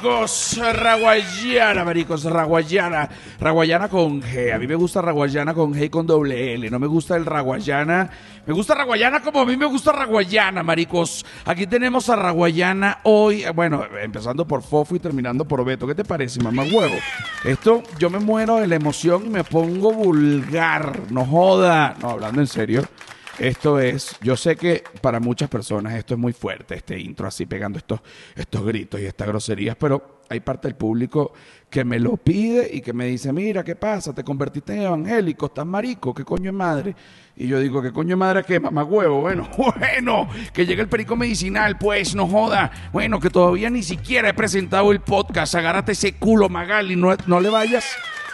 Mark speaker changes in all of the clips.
Speaker 1: Maricos. Raguayana, maricos. Raguayana. Raguayana con G. A mí me gusta Raguayana con G y con doble L. No me gusta el Raguayana. Me gusta Raguayana como a mí me gusta Raguayana, maricos. Aquí tenemos a Raguayana hoy. Bueno, empezando por Fofo y terminando por Beto. ¿Qué te parece, mamá huevo? Esto, yo me muero de la emoción y me pongo vulgar. No joda. No, hablando en serio. Esto es, yo sé que para muchas personas esto es muy fuerte, este intro así pegando estos, estos gritos y estas groserías, pero hay parte del público que me lo pide y que me dice, mira, ¿qué pasa? Te convertiste en evangélico, estás marico, ¿qué coño es madre? Y yo digo, ¿qué coño es madre qué? Mamá huevo, bueno, bueno, que llegue el perico medicinal, pues, no joda. Bueno, que todavía ni siquiera he presentado el podcast, agárrate ese culo, Magali, no, no le vayas,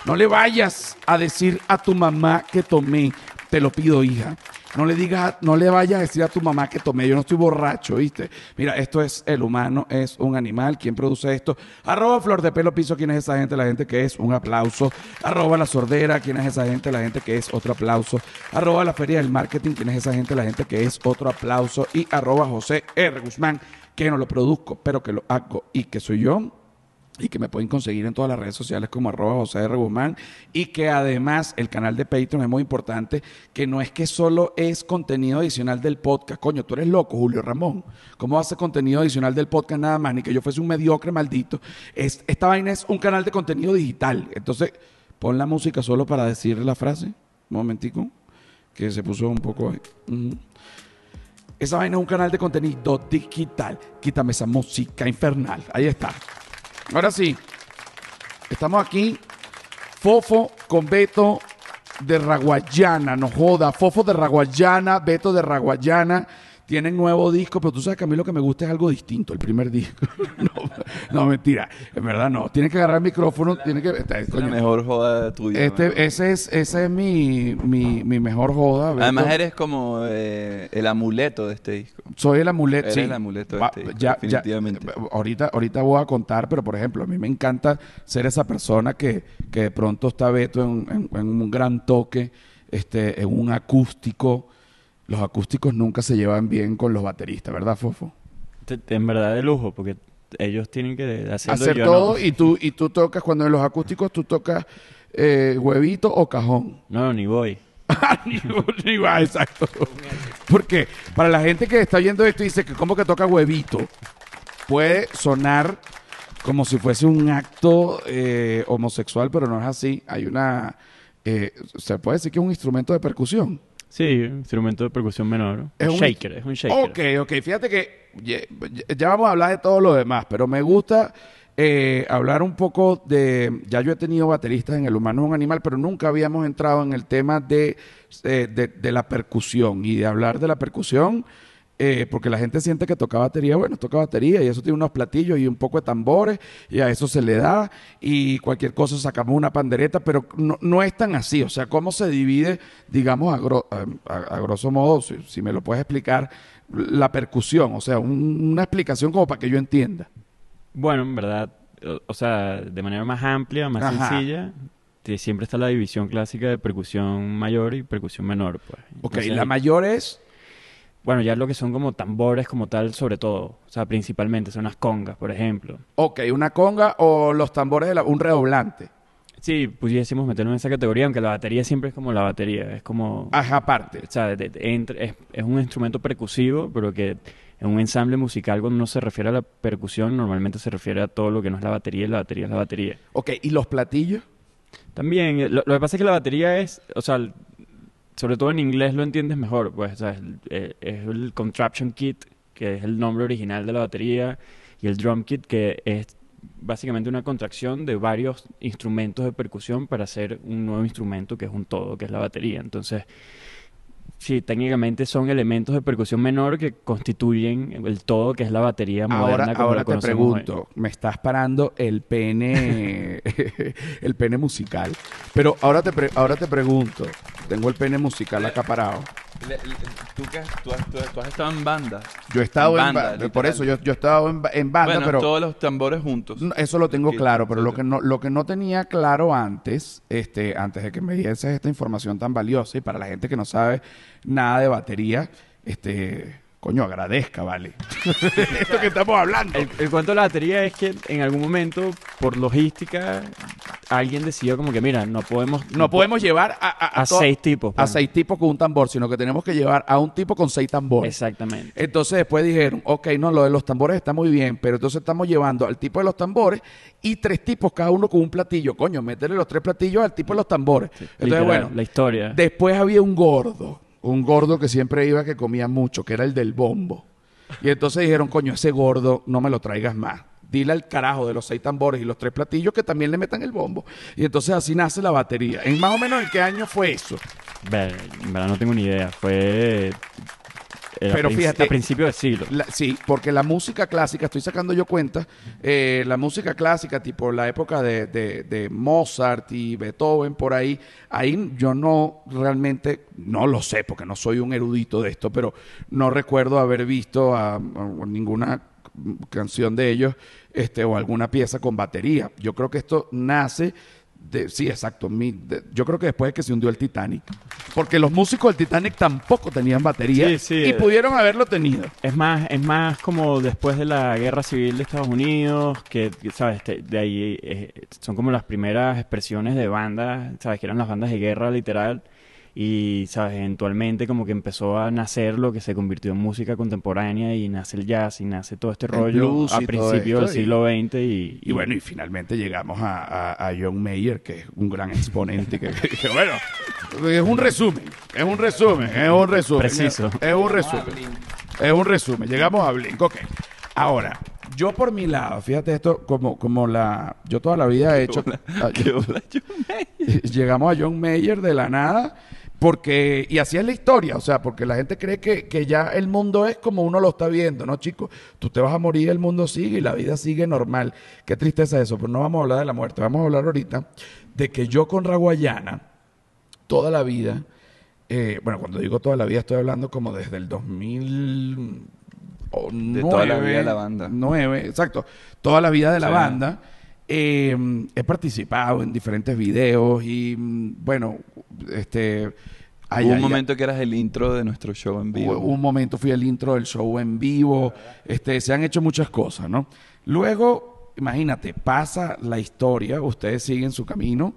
Speaker 1: no le vayas a decir a tu mamá que tomé, te lo pido, hija. No le digas, no le vayas a decir a tu mamá que tomé, yo no estoy borracho, ¿viste? Mira, esto es el humano, es un animal. ¿Quién produce esto? Arroba Flor de Pelo Piso, ¿quién es esa gente? La gente que es un aplauso. Arroba La Sordera, ¿quién es esa gente? La gente que es otro aplauso. Arroba La Feria del Marketing, ¿quién es esa gente? La gente que es otro aplauso. Y arroba José R. Guzmán, que no lo produzco, pero que lo hago y que soy yo y que me pueden conseguir en todas las redes sociales como arroba José R. Guzmán y que además el canal de Patreon es muy importante, que no es que solo es contenido adicional del podcast, coño, tú eres loco, Julio Ramón, ¿cómo hace contenido adicional del podcast nada más? Ni que yo fuese un mediocre maldito. Es, esta vaina es un canal de contenido digital, entonces pon la música solo para decir la frase, un momentico, que se puso un poco... ahí. Esa vaina es un canal de contenido digital, quítame esa música infernal, ahí está. Ahora sí, estamos aquí. Fofo con Beto de Raguayana, no joda. Fofo de Raguayana, Beto de Raguayana. Tienen nuevo disco, pero tú sabes que a mí lo que me gusta es algo distinto, el primer disco. no, no, mentira. En verdad no. Tienes que agarrar el micrófono, tiene que.
Speaker 2: Es la mejor joda de tu vida.
Speaker 1: Este, ese es, ese es mi, mi, mi mejor joda.
Speaker 2: Además, eres como eh, el amuleto de este disco.
Speaker 1: Soy el amuleto,
Speaker 2: Eres
Speaker 1: sí.
Speaker 2: el amuleto de
Speaker 1: Va-
Speaker 2: este disco,
Speaker 1: ya- ya-
Speaker 2: definitivamente.
Speaker 1: ahorita, ahorita voy a contar, pero por ejemplo, a mí me encanta ser esa persona que, que de pronto está Beto en, en- en un gran toque, este, en un acústico. Los acústicos nunca se llevan bien con los bateristas, ¿verdad, Fofo?
Speaker 3: En verdad de lujo, porque ellos tienen que hacerlo
Speaker 1: Hacer
Speaker 3: yo
Speaker 1: todo
Speaker 3: no.
Speaker 1: y tú y tú tocas cuando en los acústicos tú tocas eh, huevito o cajón.
Speaker 3: No, ni voy.
Speaker 1: ni, ni va, exacto. Porque para la gente que está oyendo esto y dice que como que toca huevito, puede sonar como si fuese un acto eh, homosexual, pero no es así. Hay una... eh, se puede decir que es un instrumento de percusión.
Speaker 3: Sí, instrumento de percusión menor. ¿no?
Speaker 1: Es
Speaker 3: un shaker, es un shaker.
Speaker 1: Ok, ok. Fíjate que ya, ya vamos a hablar de todo lo demás, pero me gusta eh, hablar un poco de... Ya yo he tenido bateristas en El Humano es un Animal, pero nunca habíamos entrado en el tema de, eh, de, de la percusión y de hablar de la percusión. Eh, porque la gente siente que toca batería, bueno, toca batería y eso tiene unos platillos y un poco de tambores y a eso se le da y cualquier cosa sacamos una pandereta, pero no, no es tan así, o sea, cómo se divide, digamos, a, gro- a- a- a grosso modo, si, si me lo puedes explicar, la percusión, o sea, un- una explicación como para que yo entienda.
Speaker 3: Bueno, en verdad, o, o sea, de manera más amplia, más
Speaker 1: Ajá.
Speaker 3: sencilla, siempre está la división clásica de percusión mayor y percusión menor. Pues.
Speaker 1: Ok,
Speaker 3: Entonces,
Speaker 1: la mayor es...
Speaker 3: Bueno, ya lo que son como tambores como tal, sobre todo. O sea, principalmente son las congas, por ejemplo.
Speaker 1: Ok, una conga o los tambores de la- un redoblante.
Speaker 3: Sí, pudiésemos meterlo en esa categoría, aunque la batería siempre es como la batería. Es como...
Speaker 1: Ajá, aparte.
Speaker 3: O sea, de- de- entre- es, es un instrumento percusivo, pero que en un ensamble musical cuando uno se refiere a la percusión, normalmente se refiere a todo lo que no es la batería y la batería es la batería.
Speaker 1: Ok, ¿y los platillos?
Speaker 3: También, eh, lo, lo que pasa es que la batería es, o sea, sobre todo en inglés lo entiendes mejor, pues, o sea, es, el- eh, es el contraption kit, que es el nombre original de la batería, y el drum kit, que es básicamente una contracción de varios instrumentos de percusión para hacer un nuevo instrumento que es un todo, que es la batería. Entonces, sí, técnicamente son elementos de percusión menor que constituyen el todo, que es la batería moderna
Speaker 1: Ahora,
Speaker 3: como
Speaker 1: ahora te
Speaker 3: hoy.
Speaker 1: pregunto, me estás parando el pene, el pene musical. Pero ahora te, pre- ahora te pregunto, tengo el pene musical acá parado.
Speaker 2: Le- le- ¿tú, tú, has, tú has- tú has estado en banda.
Speaker 1: Yo he estado en,
Speaker 2: Banda,
Speaker 1: ba- por eso yo, yo he estado en, en banda,
Speaker 2: bueno,
Speaker 1: pero
Speaker 2: todos los tambores juntos.
Speaker 1: no, eso lo tengo claro, pero lo que no lo que no tenía claro antes, este, antes de que me dieses esta información tan valiosa y para la gente que no sabe nada de batería, este, coño, agradezca, vale. Esto que estamos hablando.
Speaker 3: El, el cuento de la batería es que en algún momento, por logística, alguien decidió como que, mira, no podemos...
Speaker 1: No podemos llevar a, a- a
Speaker 3: A
Speaker 1: to-
Speaker 3: seis tipos.
Speaker 1: a
Speaker 3: pues.
Speaker 1: seis tipos con un tambor, sino que tenemos que llevar a un tipo con seis tambores.
Speaker 3: Exactamente.
Speaker 1: Entonces después dijeron, ok, no, lo de los tambores está muy bien, pero entonces estamos llevando al tipo de los tambores y tres tipos, cada uno con un platillo. Coño, métele los tres platillos al tipo de los tambores. Entonces,
Speaker 3: Literal,
Speaker 1: bueno,
Speaker 3: la historia.
Speaker 1: después había un gordo, un gordo que siempre iba que comía mucho, que era el del bombo. Y entonces dijeron, coño, ese gordo no me lo traigas más. Dile al carajo de los seis tambores y los tres platillos que también le metan el bombo. Y entonces así nace la batería. ¿En más o menos en qué año fue eso?
Speaker 3: Ver, en verdad no tengo ni idea. Fue...
Speaker 1: Pero
Speaker 3: prin-
Speaker 1: fíjate-
Speaker 3: A principios del siglo.
Speaker 1: La- sí, porque la música clásica, estoy sacando yo cuenta, eh, la música clásica, tipo la época de, de- de Mozart y Beethoven, por ahí, ahí yo no realmente, no lo sé, porque no soy un erudito de esto, pero no recuerdo haber visto a, a ninguna canción de ellos este, o alguna pieza con batería. Yo creo que esto nace de, sí, exacto. mi- de- yo creo que después de que se hundió el Titanic. Porque los músicos del Titanic tampoco tenían batería
Speaker 3: Sí, sí,
Speaker 1: y
Speaker 3: eh.
Speaker 1: pudieron haberlo tenido.
Speaker 3: Es más, es más como después de la guerra civil de Estados Unidos, que, ¿sabes? De ahí eh, son como las primeras expresiones de bandas, ¿sabes? Que eran las bandas de guerra literal. Y, ¿sabes? Eventualmente como que empezó a nacer lo que se convirtió en música contemporánea y nace el jazz y nace todo este
Speaker 1: El
Speaker 3: rollo a principios del siglo XX y,
Speaker 1: Y bueno, y finalmente llegamos a, a- a John Mayer, que es un gran exponente. que, que, bueno, es un resumen, es un resumen, es un resumen.
Speaker 3: Preciso.
Speaker 1: Es, un resumen. Es un resumen. Llegamos a Blink. Ok. Ahora, yo por mi lado, fíjate esto, como, como la. Yo toda la vida he hecho. ah,
Speaker 2: ¿Qué bola, yo?
Speaker 1: llegamos a John Mayer de la nada. Porque, y así es la historia, o sea, porque la gente cree que, que ya el mundo es como uno lo está viendo, ¿no, chicos? Tú te vas a morir, el mundo sigue y la vida sigue normal. Qué tristeza eso, pero no vamos a hablar de la muerte, vamos a hablar ahorita de que yo con Raguayana, toda la vida, eh, bueno, cuando digo toda la vida estoy hablando como desde el 2000... o
Speaker 2: De toda la vida de la banda.
Speaker 1: 9, exacto, toda la vida de la
Speaker 2: Sí.
Speaker 1: banda. Eh, he participado en diferentes videos y mm, bueno, este... ay,
Speaker 2: Hubo un
Speaker 1: ay.
Speaker 2: momento que eras el intro de nuestro show en vivo.
Speaker 1: Hubo un momento fui el intro del show en vivo. Este, se han hecho muchas cosas, ¿no? Luego, imagínate, pasa la historia, ustedes siguen su camino,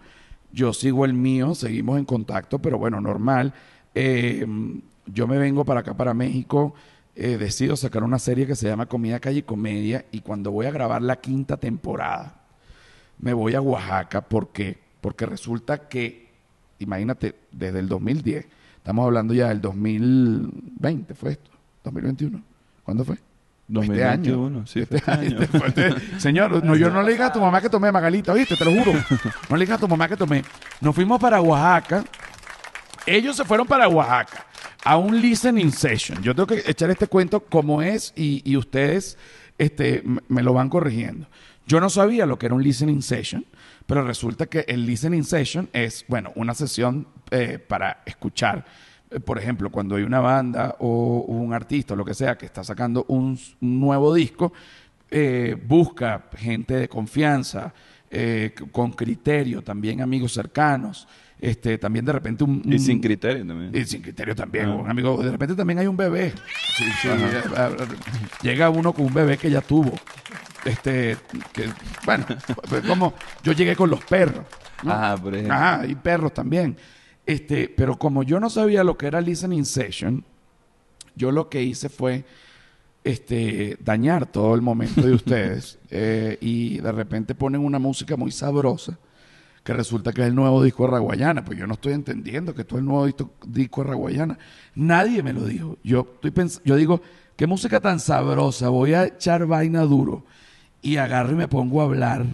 Speaker 1: yo sigo el mío, seguimos en contacto, pero bueno, normal. Eh, yo me vengo para acá, para México, eh, decido sacar una serie que se llama Comida, Calle y Comedia, y cuando voy a grabar la quinta temporada, me voy a Oaxaca. ¿Por qué? Porque resulta que, imagínate, desde el 2010, estamos hablando ya del 2020, ¿fue esto? ¿2021? ¿Cuándo fue? Este año.
Speaker 2: 2021, sí,
Speaker 1: Este
Speaker 2: este año.
Speaker 1: Este este- Señor, no, yo no le digas a tu mamá que tomé, Magalita, ¿viste? Te lo juro. No le digas a tu mamá que tomé. Nos fuimos para Oaxaca. Ellos se fueron para Oaxaca a un listening session. Yo tengo que echar este cuento como es y, y ustedes este, me lo van corrigiendo. Yo no sabía lo que era un listening session, pero resulta que el listening session es, bueno, una sesión eh, para escuchar. Eh, Por ejemplo, cuando hay una banda o un artista o lo que sea que está sacando un, un nuevo disco, eh, busca gente de confianza, eh, con criterio, también amigos cercanos, este, también de repente un...
Speaker 2: Y
Speaker 1: un-
Speaker 2: sin criterio también.
Speaker 1: y sin criterio también,
Speaker 2: Ah.
Speaker 1: un amigo. De repente también hay un bebé. Sí, sí, llega uno con un bebé que ya tuvo. Este, que, bueno, pues como yo llegué con los perros. ¿no?
Speaker 2: Ajá, por ejemplo.
Speaker 1: Ajá, y perros también. Este, pero como yo no sabía lo que era listening session, yo lo que hice fue este, dañar todo el momento de ustedes. eh, y de repente ponen una música muy sabrosa que resulta que es el nuevo disco de Raguayana. Pues yo no estoy entendiendo que esto es el nuevo disco, disco de Raguayana. Nadie me lo dijo. Yo, estoy yo digo, qué música tan sabrosa, voy a echar vaina duro. Y agarro y me pongo a hablar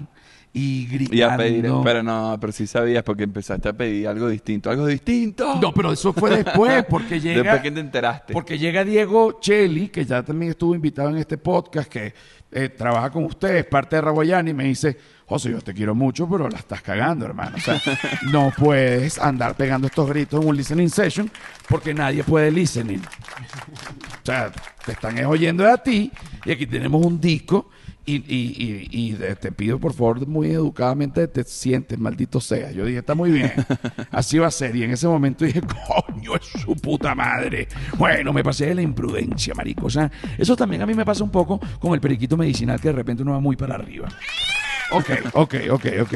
Speaker 1: y gritando.
Speaker 2: Y a pedir, pero no, pero sí sabías porque empezaste a pedir algo distinto, algo distinto.
Speaker 1: No, pero eso fue después, porque llega...
Speaker 2: Después que te enteraste.
Speaker 1: Porque llega Diego Cheli, que ya también estuvo invitado en este podcast, que eh, trabaja con ustedes, parte de Raguayana, y me dice, José, yo te quiero mucho, pero la estás cagando, hermano. O sea, no puedes andar pegando estos gritos en un listening session porque nadie puede listening. O sea, te están es oyendo a ti y aquí tenemos un disco Y, y, y, y te pido, por favor, muy educadamente, te sientes, maldito sea. Yo dije, está muy bien. Así va a ser. Y en ese momento dije, coño, es su puta madre. Bueno, me pasé de la imprudencia, marico. O sea, eso también a mí me pasa un poco con el periquito medicinal que de repente uno va muy para arriba. Ok, ok, ok, ok.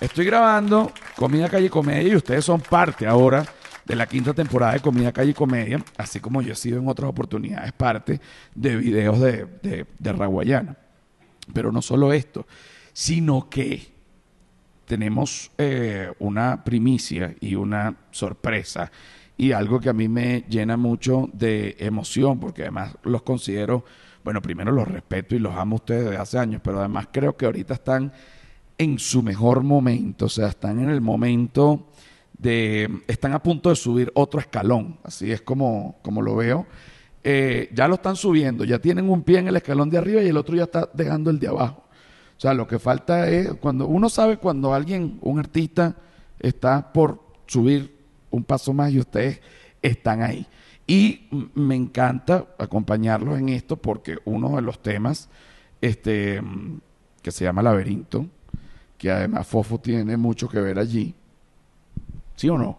Speaker 1: Estoy grabando Comida Calle Comedia y ustedes son parte ahora de la quinta temporada de Comida Calle Comedia, así como yo he sido en otras oportunidades parte de videos de, de, de Raguayana. Pero no solo esto, sino que tenemos eh, una primicia y una sorpresa y algo que a mí me llena mucho de emoción, porque además los considero, bueno, primero los respeto y los amo ustedes desde hace años, pero además creo que ahorita están en su mejor momento, o sea, están en el momento de, están a punto de subir otro escalón, así es como, como lo veo. Eh, ya lo están subiendo, ya tienen un pie en el escalón de arriba y el otro ya está dejando el de abajo. O sea, lo que falta es cuando uno sabe cuando alguien, un artista, está por subir un paso más y ustedes están ahí. Y me encanta acompañarlos en esto porque uno de los temas, este, que se llama Laberinto, que además Fofo tiene mucho que ver allí. ¿Sí o no?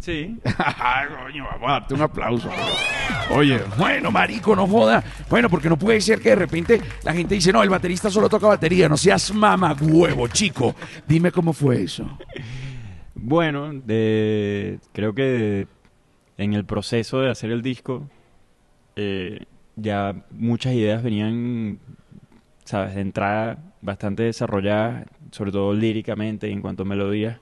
Speaker 3: Sí.
Speaker 1: Ay, coño, vamos a darte un aplauso. Oye, bueno, marico, no joda. Bueno, porque no puede ser que de repente la gente dice, no, el baterista solo toca batería. No seas mama huevo, chico. Dime cómo fue eso.
Speaker 3: Bueno, de, creo que en el proceso de hacer el disco, eh, ya muchas ideas venían, sabes, de entrada bastante desarrolladas, sobre todo líricamente y en cuanto a melodías,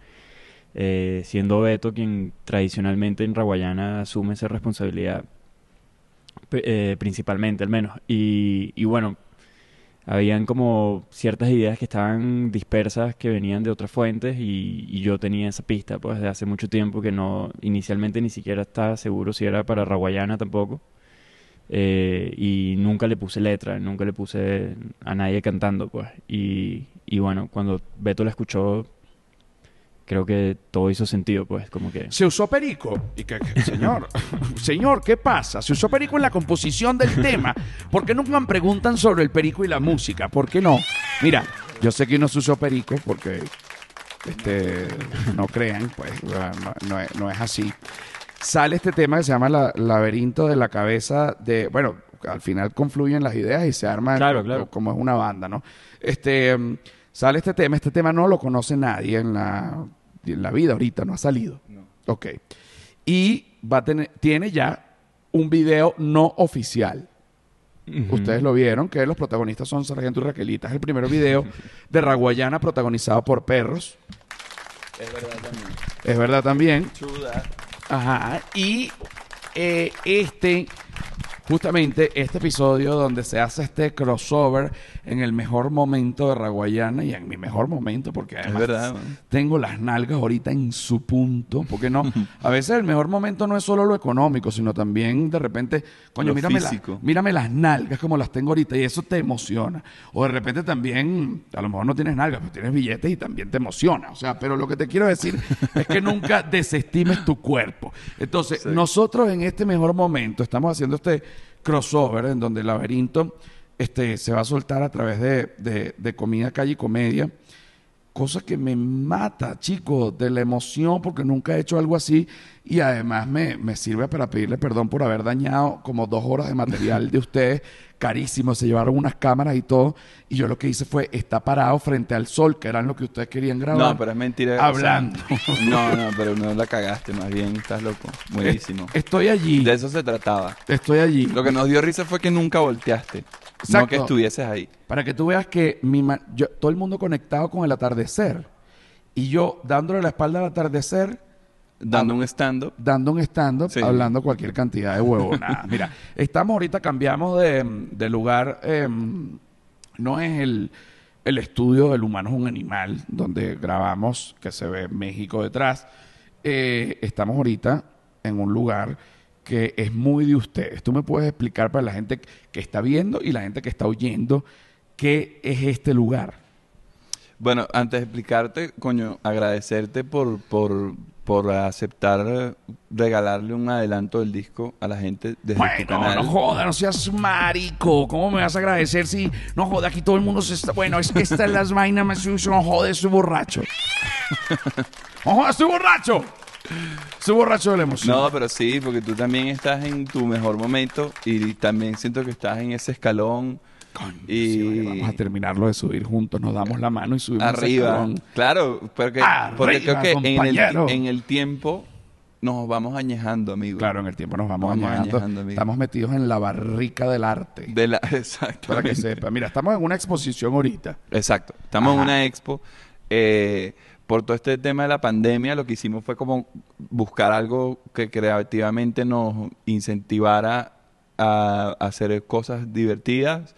Speaker 3: eh, siendo Beto quien tradicionalmente en Raguayana asume esa responsabilidad, eh, principalmente al menos. Y, bueno, habían como ciertas ideas que estaban dispersas que venían de otras fuentes y, yo tenía esa pista pues de hace mucho tiempo que no inicialmente ni siquiera estaba seguro si era para Raguayana tampoco Eh, y nunca le puse letra nunca le puse a nadie cantando pues y, y bueno cuando Beto la escuchó creo que todo hizo sentido pues como que
Speaker 1: Se usó perico. Y que, que- señor, señor, ¿qué pasa? Se usó perico en la composición del tema. ¿Por qué nunca me preguntan sobre el perico y la música? ¿Por qué no? Mira, yo sé que no se usó perico porque, este, no crean, pues, no, no es, no es así. Sale este tema que se llama la, Laberinto de la Cabeza de, bueno, al final confluyen las ideas y se arma
Speaker 3: Claro, claro.
Speaker 1: como es una banda, ¿no? Este, sale este tema, este tema no lo conoce nadie en la, en la vida ahorita, no ha salido. Ok. Y va a tener, tiene ya un video no oficial. Ustedes lo vieron, que los protagonistas son Sargento y Raquelita. Es el primer video de Raguayana protagonizado por perros.
Speaker 2: Es verdad también.
Speaker 1: Es verdad también.
Speaker 2: Chuda.
Speaker 1: Ajá. Y eh, este, justamente este episodio donde se hace este crossover en el mejor momento de Raguayana y en mi mejor momento, porque además
Speaker 2: verdad,
Speaker 1: tengo las nalgas ahorita en su punto, porque no, a veces el mejor momento no es solo lo económico, sino también de repente, coño, mírame, la- mírame las nalgas como las tengo ahorita y eso te emociona. O de repente también, a lo mejor no tienes nalgas, pero tienes billetes y también te emociona. O sea, pero lo que te quiero decir es que nunca desestimes tu cuerpo. Entonces,
Speaker 2: Sí.
Speaker 1: nosotros en este mejor momento estamos haciendo este crossover en donde el laberinto este, se va a soltar a través de, de, de comida, calle y comedia. Cosa que me mata, chicos, de la emoción, porque nunca he hecho algo así y además me, me sirve para pedirle perdón por haber dañado como dos horas de material de ustedes, carísimo, se llevaron unas cámaras y todo, y yo lo que hice fue estar parado frente al sol, que eran lo que ustedes querían grabar.
Speaker 2: No, pero es mentira. o sea,
Speaker 1: Hablando.
Speaker 2: no, no, pero no la cagaste, más bien estás loco. Buenísimo.
Speaker 1: Estoy allí,
Speaker 2: De eso se trataba.
Speaker 1: estoy allí.
Speaker 2: Lo que nos dio risa fue que nunca volteaste. No
Speaker 1: Exacto.
Speaker 2: que estuvieses ahí.
Speaker 1: Para que tú veas que mi ma- yo- todo el mundo conectado con el atardecer, y yo dándole la espalda al atardecer,
Speaker 2: Dando un stand-up.
Speaker 1: dando un stand-up,
Speaker 2: Sí.
Speaker 1: hablando cualquier cantidad de huevonadas. Mira, estamos ahorita, cambiamos de, de lugar. eh, no es el, el estudio del humano es un animal, donde grabamos, que se ve México detrás. Eh, estamos ahorita en un lugar que es muy de ustedes. Tú me puedes explicar para la gente que está viendo y la gente que está oyendo qué es este lugar.
Speaker 2: Bueno, antes de explicarte, coño, agradecerte por, por, por aceptar eh, regalarle un adelanto del disco a la gente desde tu
Speaker 1: Bueno,
Speaker 2: canal.
Speaker 1: no joda, no seas marico. ¿Cómo me vas a agradecer si no joda aquí todo el mundo se está. Bueno, es que esta es las vainas más no joda, estoy borracho. No joda, estoy borracho. Estoy borracho de la emoción.
Speaker 2: No, pero sí, porque tú también estás en tu mejor momento y también siento que estás en ese escalón
Speaker 1: Coño,
Speaker 2: y
Speaker 1: sí, vamos a terminarlo de subir juntos, nos damos la mano y subimos
Speaker 2: arriba. Claro, porque,
Speaker 1: Arriba,
Speaker 2: porque creo que en el,
Speaker 1: compañero.
Speaker 2: en el tiempo nos vamos añejando, amigo.
Speaker 1: Claro, en el tiempo nos vamos,
Speaker 2: Vamos
Speaker 1: añejando.
Speaker 2: añejando, amigo.
Speaker 1: Estamos metidos en la barrica del arte.
Speaker 2: De la,
Speaker 1: Para que sepa. Mira, estamos en una exposición ahorita.
Speaker 2: Exacto. Estamos en una expo. eh, por todo este tema de la pandemia, lo que hicimos fue como buscar algo que creativamente nos incentivara a hacer cosas divertidas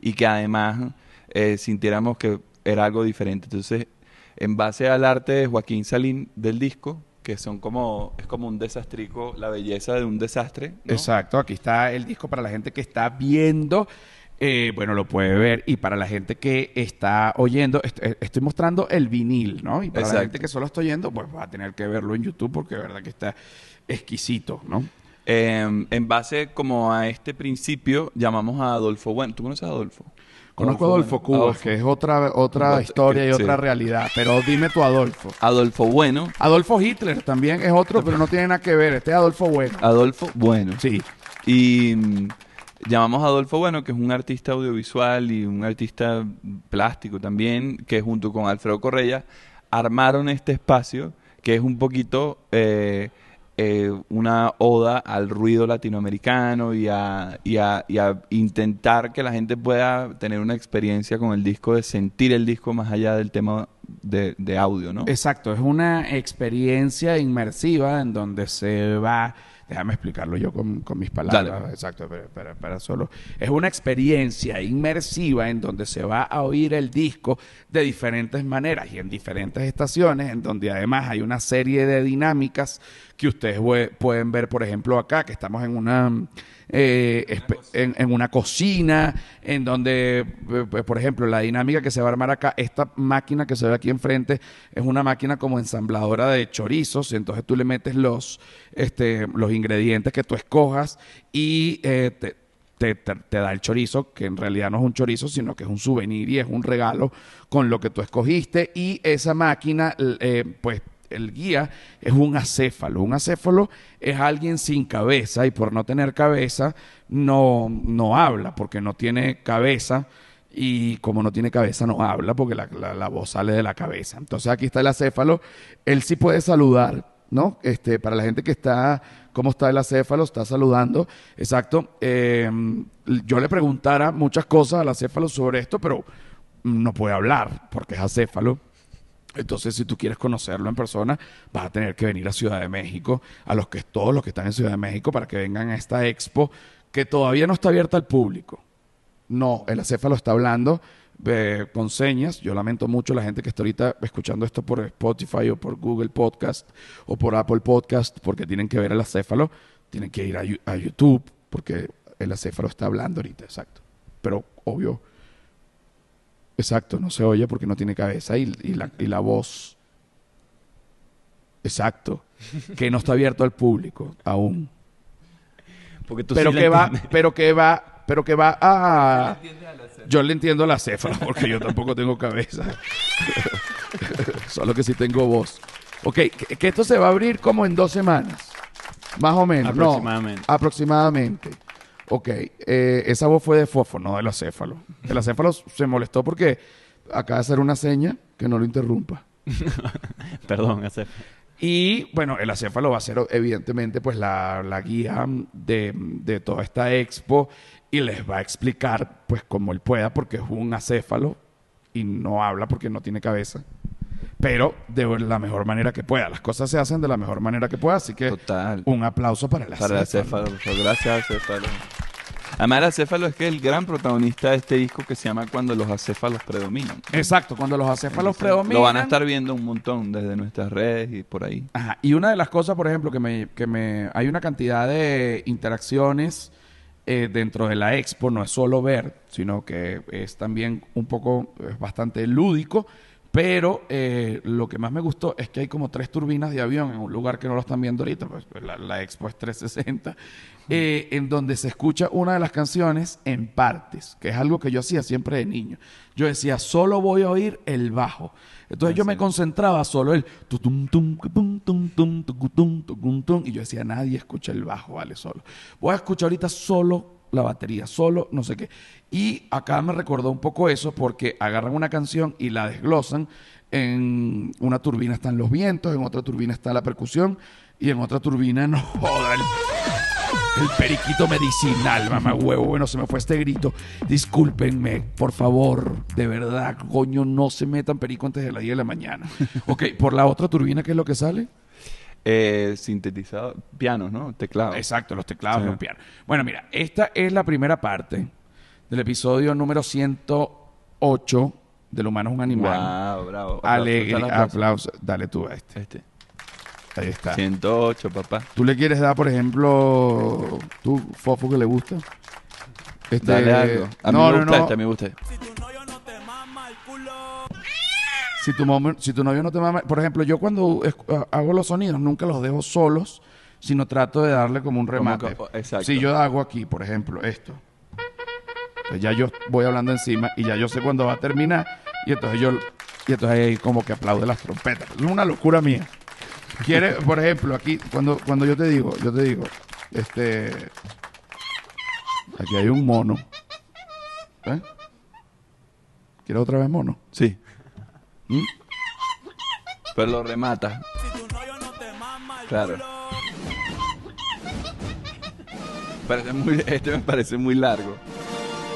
Speaker 2: y que además eh, sintiéramos que era algo diferente. Entonces, en base al arte de Joaquín Salín del disco, que son como, es como un desastrico, la belleza de un desastre. ¿no?
Speaker 1: Exacto, aquí está el disco para la gente que está viendo. eh, bueno, lo puede ver. Y para la gente que está oyendo, est- eh, estoy mostrando el vinil, ¿no? Y para la gente que solo está oyendo, pues va a tener que verlo en YouTube porque de verdad que está exquisito, ¿no?
Speaker 2: Eh, en base como a este principio, llamamos a Adolfo Bueno. ¿Tú conoces a Adolfo?
Speaker 1: Conozco a Adolfo. Cubas, que es otra,
Speaker 2: otra
Speaker 1: historia y
Speaker 2: sí.
Speaker 1: otra realidad. Pero dime tu Adolfo.
Speaker 2: Adolfo Bueno.
Speaker 1: Adolfo Hitler también es otro, pero no tiene nada que ver. Este es Adolfo Bueno.
Speaker 2: Adolfo Bueno.
Speaker 1: Sí.
Speaker 2: Y mm, llamamos a Adolfo Bueno, que es un artista audiovisual y un artista plástico también, que junto con Alfredo Correa armaron este espacio que es un poquito eh, eh, una oda al ruido latinoamericano y a, y, a, y a intentar que la gente pueda tener una experiencia con el disco, de sentir el disco más allá del tema de, de audio, ¿no?
Speaker 1: Exacto, es una experiencia inmersiva en donde se va, déjame explicarlo yo con, con mis palabras,
Speaker 2: Dale.
Speaker 1: exacto, para, para- para solo, es una experiencia inmersiva en donde se va a oír el disco de diferentes maneras y en diferentes estaciones, en donde además hay una serie de dinámicas que ustedes pueden ver, por ejemplo, acá, que estamos en una... eh, en, en una cocina, en donde, eh, pues, por ejemplo, la dinámica que se va a armar acá, esta máquina que se ve aquí enfrente es una máquina como ensambladora de chorizos, entonces tú le metes los, este, los ingredientes que tú escojas y eh, te, te, te- te da el chorizo, que en realidad no es un chorizo, sino que es un souvenir y es un regalo con lo que tú escogiste. Y esa máquina, eh, pues el guía es un acéfalo. Un acéfalo es alguien sin cabeza y por no tener cabeza no, no habla, porque no tiene cabeza. Y como no tiene cabeza, no habla porque la, la- voz sale de la cabeza. Entonces aquí está el acéfalo. Él sí puede saludar, ¿no? Este, para la gente que está, ¿cómo está el acéfalo? Está saludando. Exacto. Eh, yo le preguntara muchas cosas al acéfalo sobre esto, pero no puede hablar porque es acéfalo. Entonces, si tú quieres conocerlo en persona, vas a tener que venir a Ciudad de México, a los que todos los que están en Ciudad de México, para que vengan a esta expo que todavía no está abierta al público. No, el acéfalo está hablando eh, con señas. Yo lamento mucho la gente que está ahorita escuchando esto por Spotify o por Google Podcast o por Apple Podcast porque tienen que ver el acéfalo. Tienen que ir a, YouTube porque el acéfalo está hablando ahorita, exacto. Pero obvio, exacto, no se oye porque no tiene cabeza y, y la, y la voz. Exacto. Que no está abierto al público aún
Speaker 3: Porque tú
Speaker 1: pero
Speaker 3: sí
Speaker 1: que va, pero que va, pero que va a. Yo le entiendo a la céfala porque yo tampoco tengo cabeza. Solo que sí tengo voz. Ok, que, que esto se va a abrir como en dos semanas. Más o menos. no,
Speaker 3: Aproximadamente.
Speaker 1: Ok, eh, esa voz fue de Fofo, no del acéfalo. El acéfalo se molestó porque acaba de hacer una seña que no lo interrumpa.
Speaker 3: Perdón, hacer.
Speaker 1: Y bueno, el acéfalo va a ser evidentemente pues la, la guía de, de toda esta expo y les va a explicar pues como él pueda porque es un acéfalo y no habla porque no tiene cabeza. Pero de la mejor manera que pueda. Las cosas se hacen de la mejor manera que pueda. Así que
Speaker 2: Total.
Speaker 1: un aplauso para el acéfalo.
Speaker 2: Para por favor. Gracias, acéfalo. Además, el acéfalo es que es el gran protagonista de este disco que se llama Cuando los acéfalos predominan.
Speaker 1: Exacto, cuando los acéfalos predominan.
Speaker 2: Lo van a estar viendo un montón desde nuestras redes y por ahí.
Speaker 1: Ajá. Y una de las cosas, por ejemplo, que me, que me hay una cantidad de interacciones eh, dentro de la expo, no es solo ver, sino que es también un poco, es bastante lúdico, Pero eh, lo que más me gustó es que hay como tres turbinas de avión en un lugar que no lo están viendo ahorita, pues, pues, la, la Expo es 360, eh, en donde se escucha una de las canciones en partes, que es algo que yo hacía siempre de niño. Yo decía, solo voy a oír el bajo. Entonces yo me concentraba solo el tutum, tum, tum, tum, tucutum, tucum, tum, y yo decía, nadie escucha el bajo, vale, solo. Voy a escuchar ahorita solo la batería, solo no sé qué. Y acá me recordó un poco eso porque agarran una canción y la desglosan. En una turbina están los vientos, en otra turbina está la percusión y en otra turbina no joda el, el periquito medicinal, mamá huevo. Bueno, se me fue este grito. Discúlpenme, por favor, de verdad, coño, no se metan perico antes de las 10 de la mañana. Ok, por la otra turbina, ¿qué es lo que sale?
Speaker 2: Eh, sintetizado, pianos, ¿no? Teclado.
Speaker 1: Exacto, los teclados
Speaker 2: Sí.
Speaker 1: y un piano. Bueno, mira, esta es la primera parte del episodio número 108 del humano es un animal.
Speaker 2: Wow, bravo.
Speaker 1: Alegre, aplauso. Dale tú a este.
Speaker 2: Este.
Speaker 1: Ahí está.
Speaker 2: 108, papá.
Speaker 1: ¿Tú le quieres dar, por ejemplo, tú, Fofo, que le gusta? Este,
Speaker 2: Dale algo. A mí
Speaker 1: no,
Speaker 2: me
Speaker 1: no,
Speaker 2: gusta
Speaker 1: no.
Speaker 2: este, a mí me gusta este.
Speaker 1: Si tu, momen- si tu novio no te mama... Por ejemplo, yo cuando es- ah, hago los sonidos nunca los dejo solos, sino trato de darle como un remate.
Speaker 2: co- exacto.
Speaker 1: Si yo hago aquí, por ejemplo, esto. pues ya yo voy hablando encima y ya yo sé cuándo va a terminar. Y entonces yo... Y entonces ahí como que aplaude las trompetas. Es una locura mía. Quiere, por ejemplo, aquí, cuando, cuando yo te digo, yo te digo, este... Aquí hay un mono. ¿Eh? ¿Quieres otra vez mono?
Speaker 2: Sí.
Speaker 1: ¿Mm?
Speaker 2: Pero lo remata. Claro. Parece muy, este me parece muy largo.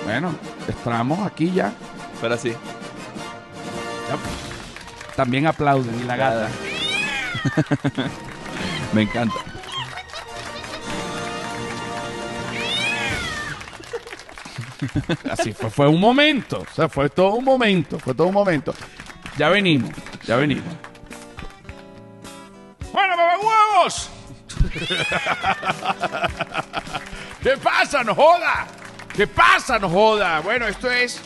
Speaker 1: Bueno, estamos aquí ya.
Speaker 2: Pero sí.
Speaker 1: También aplauden y la gata.
Speaker 2: Me encanta.
Speaker 1: Así fue, fue un momento. O sea, fue todo un momento. Fue todo un momento. Ya venimos, ya venimos. Bueno, huevos. ¿Qué pasa? No joda. ¿Qué pasa? No joda. Bueno, esto es.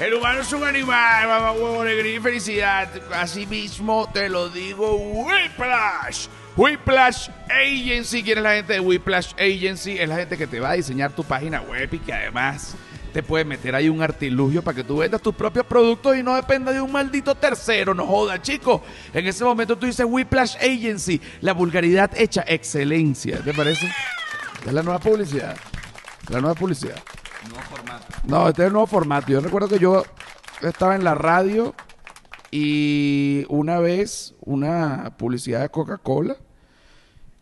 Speaker 1: El humano es un animal, mamá huevo, alegría y felicidad. Así mismo te lo digo, Whiplash. Whiplash Agency. ¿Quién es la gente de Whiplash Agency? Es la gente que te va a diseñar tu página web y que además te puede meter ahí un artilugio para que tú vendas tus propios productos y no dependa de un maldito tercero. No joda, chicos. En ese momento tú dices Whiplash Agency. La vulgaridad hecha excelencia. ¿Te parece? Es la nueva publicidad. La nueva publicidad. No, este es el nuevo formato. Yo recuerdo que yo estaba en la radio y una vez una publicidad de Coca-Cola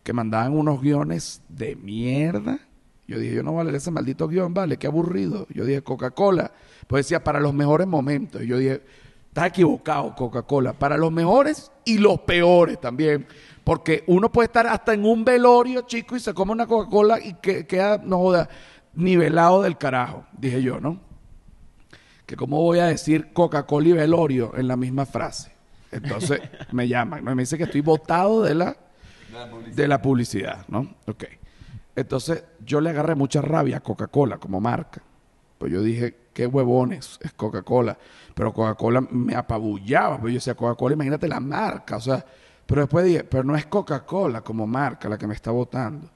Speaker 1: que mandaban unos guiones de mierda. Yo dije, yo no voy a leer ese maldito guion, vale, qué aburrido. Yo dije, Coca-Cola. Pues decía, para los mejores momentos. Y yo dije, estás equivocado, Coca-Cola. Para los mejores y los peores también. Porque uno puede estar hasta en un velorio, chico, y se come una Coca-Cola y que, queda, no joda, nivelado del carajo, dije yo, ¿no? Que cómo voy a decir Coca-Cola y velorio en la misma frase. Entonces me llaman, me dice que estoy votado de la, de la publicidad, ¿no? Ok. Entonces yo le agarré mucha rabia a Coca-Cola como marca. Pues yo dije, qué huevones es Coca-Cola. Pero Coca-Cola me apabullaba. Pues yo decía, Coca-Cola, imagínate la marca. O sea, pero después dije, pero no es Coca-Cola como marca la que me está votando.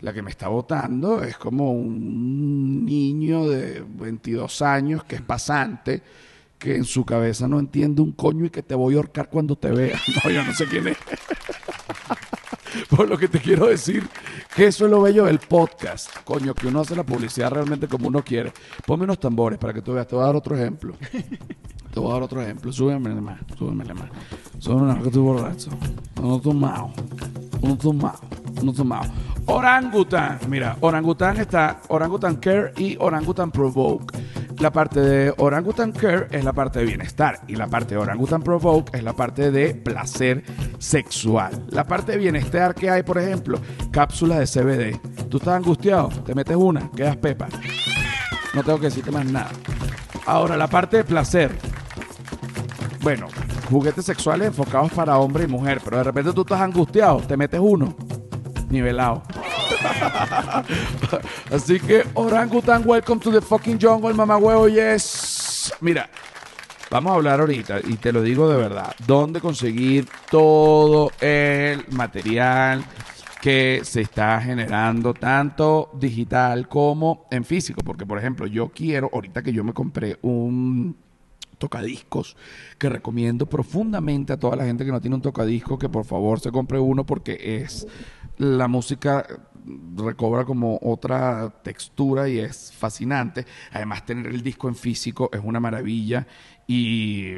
Speaker 1: La que me está votando es como un niño de 22 años que es pasante, que en su cabeza no entiende un coño y que te voy a ahorcar cuando te vea. No, yo no sé quién es. Por lo que te quiero decir, que eso es lo bello del podcast. Coño, que uno hace la publicidad realmente como uno quiere. Ponme unos tambores para que tú veas. Te voy a dar otro ejemplo. Te voy a dar otro ejemplo. Súbemele más. Súbemele más. Súbemele más que estoy borracho. No tomado. No tomado. No tomado. Orangutan. Mira, Orangutan está Orangutan Care y Orangutan Provoke. La parte de Orangutan Care es la parte de bienestar y la parte de Orangutan Provoke es la parte de placer sexual. La parte de bienestar que hay, por ejemplo, cápsulas de CBD. Tú estás angustiado, te metes una, quedas pepa. No tengo que decirte más nada. Ahora, la parte de placer. Bueno, juguetes sexuales enfocados para hombre y mujer, pero de repente tú estás angustiado, te metes uno, nivelado. Así que, orangutan, welcome to the fucking jungle, mamá huevo, yes. Mira, Vamos a hablar ahorita, y te lo digo de verdad, dónde conseguir todo el material que se está generando tanto digital como en físico. Porque, por ejemplo, yo quiero, ahorita que yo me compré un tocadiscos que recomiendo profundamente a toda la gente que no tiene un tocadiscos que por favor se compre uno porque es la música recobra como otra textura y es fascinante. Además, tener el disco en físico es una maravilla y,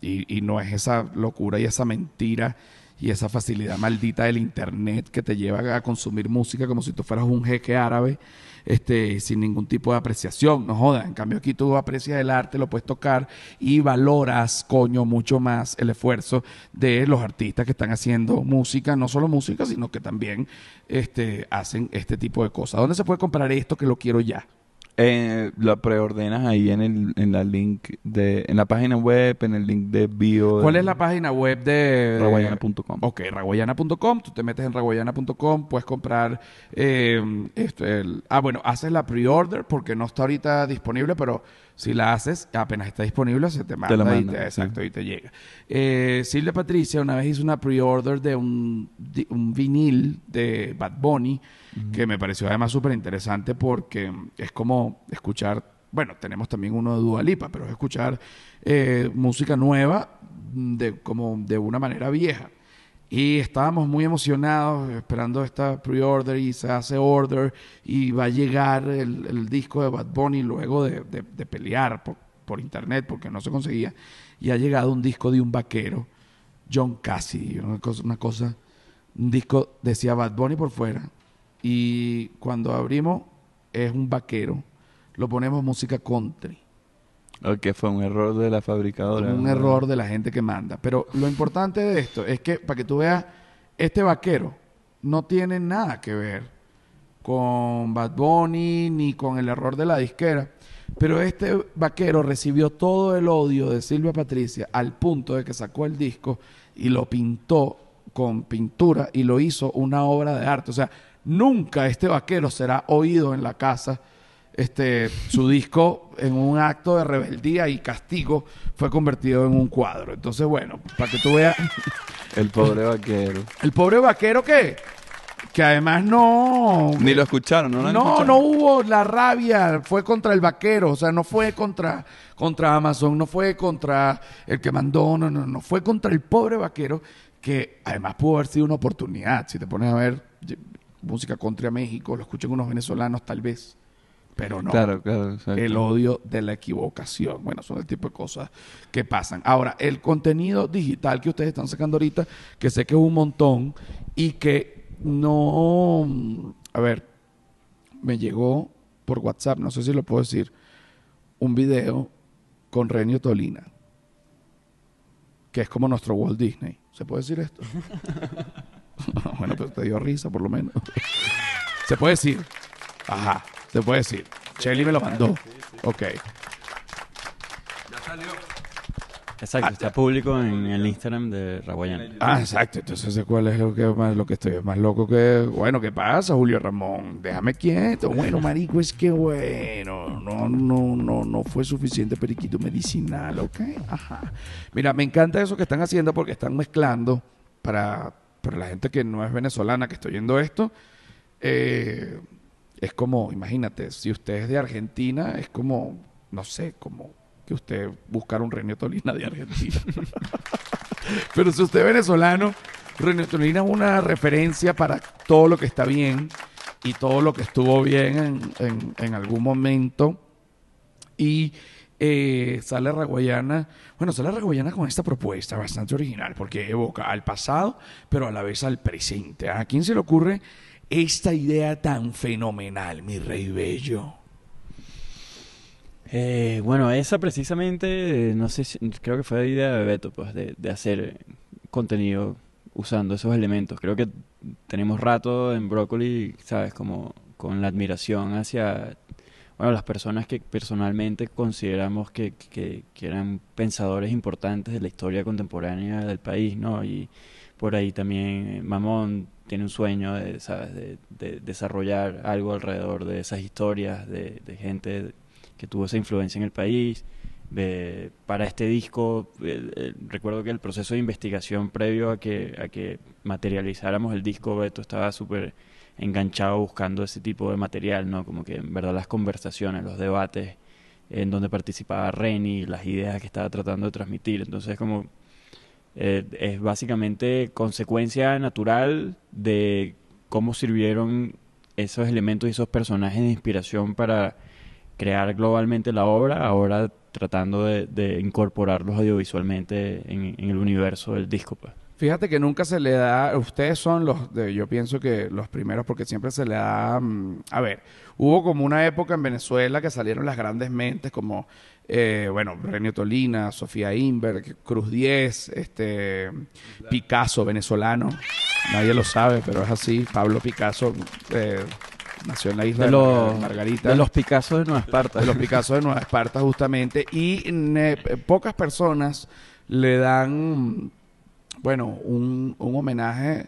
Speaker 1: y, y no es esa locura y esa mentira y esa facilidad maldita del internet que te lleva a consumir música como si tú fueras un jeque árabe este, sin ningún tipo de apreciación, no joda. En cambio aquí tú aprecias el arte, lo puedes tocar y valoras, coño, mucho más el esfuerzo de los artistas que están haciendo música, no solo música, sino que también este, hacen este tipo de cosas. ¿Dónde se puede comprar esto que lo quiero ya?
Speaker 2: Eh, lo preordenas ahí en el en la link de en la página web, en el link de bio.
Speaker 1: ¿Cuál es la página web de
Speaker 2: Raguayana.com.
Speaker 1: Ok, raguayana.com. Tú te metes en raguayana.com, puedes comprar. eh, esto, el- ah, bueno, haces la pre-order porque no está ahorita disponible, pero si la haces, apenas está disponible, se te manda. y te-
Speaker 2: sí.
Speaker 1: exacto, y te llega. Eh, Silvia Patricia una vez hizo una pre-order de un, un vinil de Bad Bunny que me pareció además súper interesante porque es como escuchar, bueno, tenemos también uno de Dua Lipa, pero es escuchar eh, música nueva de, como de una manera vieja. Y estábamos muy emocionados esperando esta pre-order y se hace order y va a llegar el, el disco de Bad Bunny luego de, de- pelear por, por internet porque no se conseguía. Y ha llegado un disco de un vaquero, John Cassidy, una cosa, una cosa un disco decía Bad Bunny por fuera y cuando abrimos es un vaquero. Lo ponemos música country.
Speaker 2: O que fue un error de la fabricadora.
Speaker 1: Un error de la gente que manda. Pero lo importante de esto es que, para que tú veas, este vaquero no tiene nada que ver con Bad Bunny ni con el error de la disquera. Pero este vaquero recibió todo el odio de Silvia Patricia al punto de que sacó el disco y lo pintó con pintura y lo hizo una obra de arte. O sea, nunca este vaquero será oído en la casa. Este, su disco, en un acto de rebeldía y castigo, fue convertido en un cuadro. Entonces, bueno, para que tú veas,
Speaker 2: El pobre vaquero.
Speaker 1: el pobre vaquero que, que además no...
Speaker 2: Ni lo escucharon, ¿no? lo
Speaker 1: No,
Speaker 2: escuchado?
Speaker 1: no hubo la rabia, fue contra el vaquero, o sea, no fue contra, contra Amazon, no fue contra el que mandó, no, no, no, fue contra el pobre vaquero, que además pudo haber sido una oportunidad. Si te pones a ver música contra México, lo escuchan unos venezolanos tal vez, pero no.
Speaker 2: Claro, claro. exacto.
Speaker 1: El odio de la equivocación. Bueno, son el tipo de cosas que pasan. Ahora, el contenido digital que ustedes están sacando ahorita, que sé que es un montón y que no... A ver, me llegó por WhatsApp, no sé si lo puedo decir, un video con Renio Tolina, que es como nuestro Walt Disney. ¿Se puede decir esto? bueno, pero te dio risa por lo menos. Se puede decir. Ajá, se puede decir. Shelly me lo mandó. Ok.
Speaker 3: Exacto, está público en el Instagram de Raguayana.
Speaker 1: Ah, exacto. Entonces, ¿cuál es lo que más lo que estoy más loco que bueno, ¿qué pasa, Julio Ramón? Déjame quieto. Bueno, marico, es que bueno, no no no no fue suficiente periquito medicinal, ¿ok? Ajá. Mira, me encanta eso que están haciendo porque están mezclando para para la gente que no es venezolana que está oyendo esto. eh, es como, imagínate, si usted es de Argentina, es como, no sé, como que usted buscar un Renio Tolina de Argentina. Pero si usted es venezolano, Renio Tolina es una referencia para todo lo que está bien y todo lo que estuvo bien en, algún momento. Y eh, sale Raguayana, bueno, sale Raguayana con esta propuesta bastante original, porque evoca al pasado, pero a la vez al presente. ¿A quién se le ocurre esta idea tan fenomenal, mi rey bello?
Speaker 3: Eh, bueno, esa precisamente, eh, no sé si, creo que fue idea de Beto, pues, de, de hacer eh, contenido usando esos elementos. Creo que tenemos rato en Broccoli, ¿sabes? Como con la admiración hacia, bueno, las personas que personalmente consideramos que, que, que eran pensadores importantes de la historia contemporánea del país, ¿no? Y por ahí también eh, Mamón tiene un sueño de, ¿sabes? De, de desarrollar algo alrededor de esas historias de, gente que tuvo esa influencia en el país. de- para este disco. eh, eh, recuerdo que el proceso de investigación previo a que, a que materializáramos el disco, Beto estaba súper enganchado buscando ese tipo de material, ¿no? Como que en verdad las conversaciones, los debates en donde participaba Reni, las ideas que estaba tratando de transmitir. Entonces, como eh, es básicamente consecuencia natural de cómo sirvieron esos elementos y esos personajes de inspiración para crear globalmente la obra, ahora tratando de, incorporarlos audiovisualmente en, en el universo del disco. Pues.
Speaker 1: Fíjate que nunca se le da, ustedes son los, de, yo pienso que los primeros, porque siempre se le da, mm, a ver, hubo como una época en Venezuela que salieron las grandes mentes como, eh, bueno, Renio Tolina, Sofía Inberg, Cruz 10, este, Picasso, venezolano, nadie lo sabe, pero es así, Pablo Picasso eh, nació en la isla de,
Speaker 3: De los,
Speaker 1: Margarita.
Speaker 3: de los Picasso de Nueva Esparta.
Speaker 1: de los Picasso de Nueva Esparta justamente y ne- pocas personas le dan bueno un, un homenaje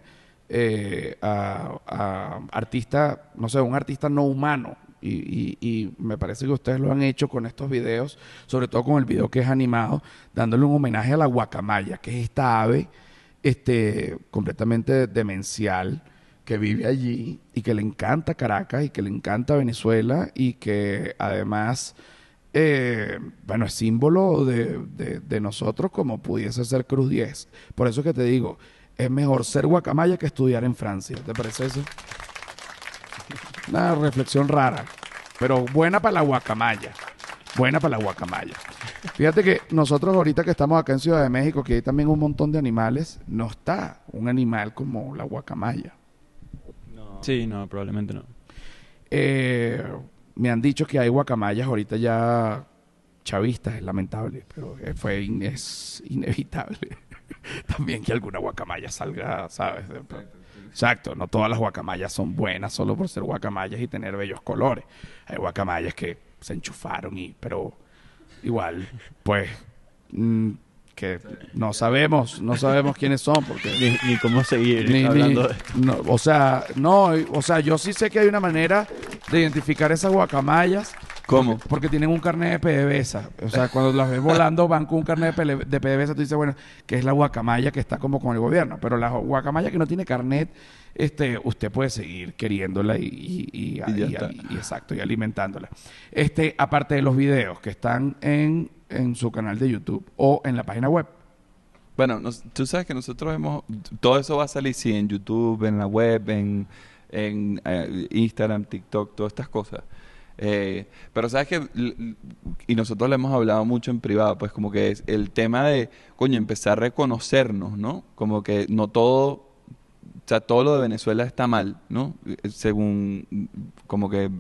Speaker 1: eh, a, a artista no sé un artista no humano. Y, y- y me parece que ustedes lo han hecho con estos videos sobre todo con el video que es animado dándole un homenaje a la guacamaya que es esta ave este completamente demencial que vive allí y que le encanta Caracas y que le encanta Venezuela y que además, eh, bueno, es símbolo de, de- de nosotros como pudiese ser Cruz 10. Por eso que te digo, es mejor ser guacamaya que estudiar en Francia. ¿Te parece eso? Una reflexión rara, pero buena para la guacamaya. Buena para la guacamaya. Fíjate que nosotros ahorita que estamos acá en Ciudad de México, que hay también un montón de animales, no está un animal como la guacamaya.
Speaker 3: Sí, no, probablemente no.
Speaker 1: Eh, me han dicho que hay guacamayas ahorita ya chavistas, es lamentable, pero eh, fue in- es inevitable también que alguna guacamaya salga, ¿sabes? Exacto, no todas las guacamayas son buenas solo por ser guacamayas y tener bellos colores. Hay guacamayas que se enchufaron y, pero igual, pues, mm, que no sabemos, no sabemos quiénes son porque
Speaker 3: Ni, ni cómo seguir
Speaker 1: ni- ni- no, o sea, no, o sea, yo sí sé que hay una manera de identificar esas guacamayas.
Speaker 2: ¿Cómo?
Speaker 1: Porque, porque tienen un carnet de PDVSA. O sea, cuando las ves volando van con un carnet de de PDVSA, tú dices, bueno, que es la guacamaya que está como con el gobierno. Pero la guacamaya que no tiene carnet, este, usted puede seguir queriéndola y, exacto, y alimentándola. Este, aparte de los videos que están en, en su canal de YouTube o en la página web.
Speaker 2: Bueno, nos- tú sabes que nosotros hemos... Todo eso va a salir, sí, en YouTube, en la web, en, en eh, Instagram, TikTok, todas estas cosas. Eh, pero sabes que... Y nosotros le hemos hablado mucho en privado, pues como que es el tema de, coño, empezar a reconocernos, ¿no? Como que no todo... O sea, todo lo de Venezuela está mal, ¿no? Eh, Según... Como que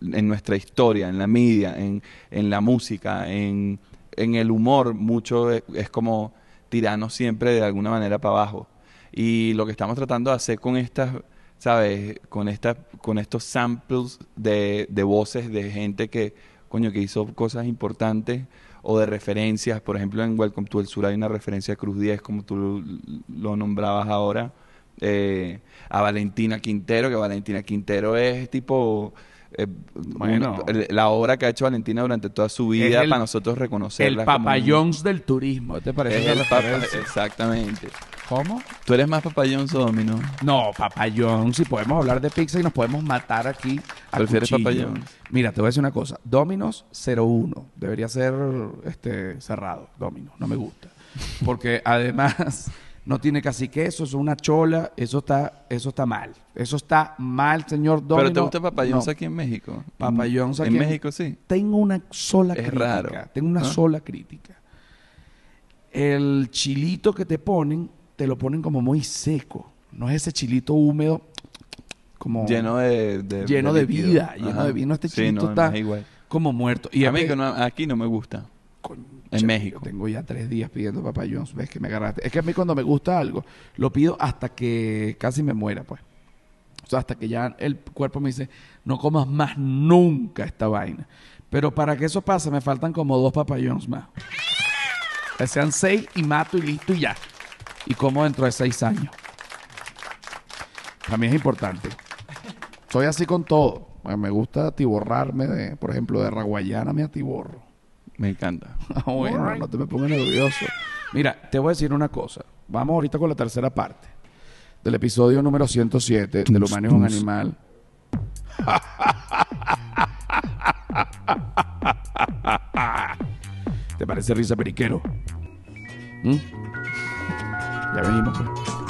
Speaker 2: en nuestra historia, en la media, en, en la música, en, en el humor, mucho es como tirarnos siempre de alguna manera para abajo. Y lo que estamos tratando de hacer con estas, ¿sabes? Con estas, con estos samples de, de voces de gente que, coño, que hizo cosas importantes o de referencias. Por ejemplo, en Welcome to el Sur hay una referencia a Cruz 10, como tú lo nombrabas ahora. eh, a Valentina Quintero, que Valentina Quintero es tipo... eh,
Speaker 1: Bueno.
Speaker 2: la obra que ha hecho Valentina durante toda su vida
Speaker 1: el-
Speaker 2: para nosotros reconocerla.
Speaker 1: El
Speaker 2: como un-
Speaker 1: Papa del turismo. ¿Te parece
Speaker 2: es
Speaker 1: esa
Speaker 2: el Papa,
Speaker 1: referencia?
Speaker 2: exactamente.
Speaker 1: ¿Cómo?
Speaker 2: ¿Tú eres más Papa John's o Domino?
Speaker 1: No, Papa John's, si podemos hablar de pizza y nos podemos matar aquí a
Speaker 2: ¿Prefieres
Speaker 1: cuchillo.
Speaker 2: Papa John's?
Speaker 1: Mira, te voy a decir una cosa. Domino's 01. Debería ser este cerrado. Domino's. No me gusta. Porque además no tiene casi queso. Es una chola. Eso está, eso está mal. Eso está mal, señor Domino.
Speaker 2: ¿Pero te gusta Papa John's
Speaker 1: No.
Speaker 2: aquí en México?
Speaker 1: Papa
Speaker 2: En-
Speaker 1: John's aquí
Speaker 2: En
Speaker 1: en-
Speaker 2: México sí.
Speaker 1: Tengo una sola
Speaker 2: Es
Speaker 1: crítica.
Speaker 2: raro,
Speaker 1: Tengo una
Speaker 2: ¿no?
Speaker 1: sola crítica. El chilito que te ponen, te lo ponen como muy seco. No es ese chilito húmedo como
Speaker 2: Lleno de, de-
Speaker 1: lleno de vida, lleno
Speaker 2: Ajá.
Speaker 1: de vida. No, este
Speaker 2: Sí,
Speaker 1: chilito
Speaker 2: no,
Speaker 1: está
Speaker 2: igual.
Speaker 1: como muerto. Y
Speaker 2: a mí
Speaker 1: que-
Speaker 2: que no- aquí no me gusta.
Speaker 1: Concha,
Speaker 2: en México.
Speaker 1: yo Tengo ya tres días pidiendo Papa John's. Ves que me agarraste. Es que a mí cuando me gusta algo, lo pido hasta que casi me muera, pues. O sea, hasta que ya el cuerpo me dice, no comas más nunca esta vaina. Pero para que eso pase, me faltan como dos Papa John's más. Que sean seis y mato y listo y ya. Y como dentro de seis años. Para mí es importante. Soy así con todo. Me gusta atiborrarme de, por ejemplo, de raguayana me atiborro.
Speaker 2: Me encanta.
Speaker 1: Ah, bueno, no te me pongas nervioso. Mira, te voy a decir una cosa. Vamos ahorita con la tercera parte del episodio número 107 del humano es un animal. ¿Te parece risa periquero? ¿Mm? Ya venimos, pues.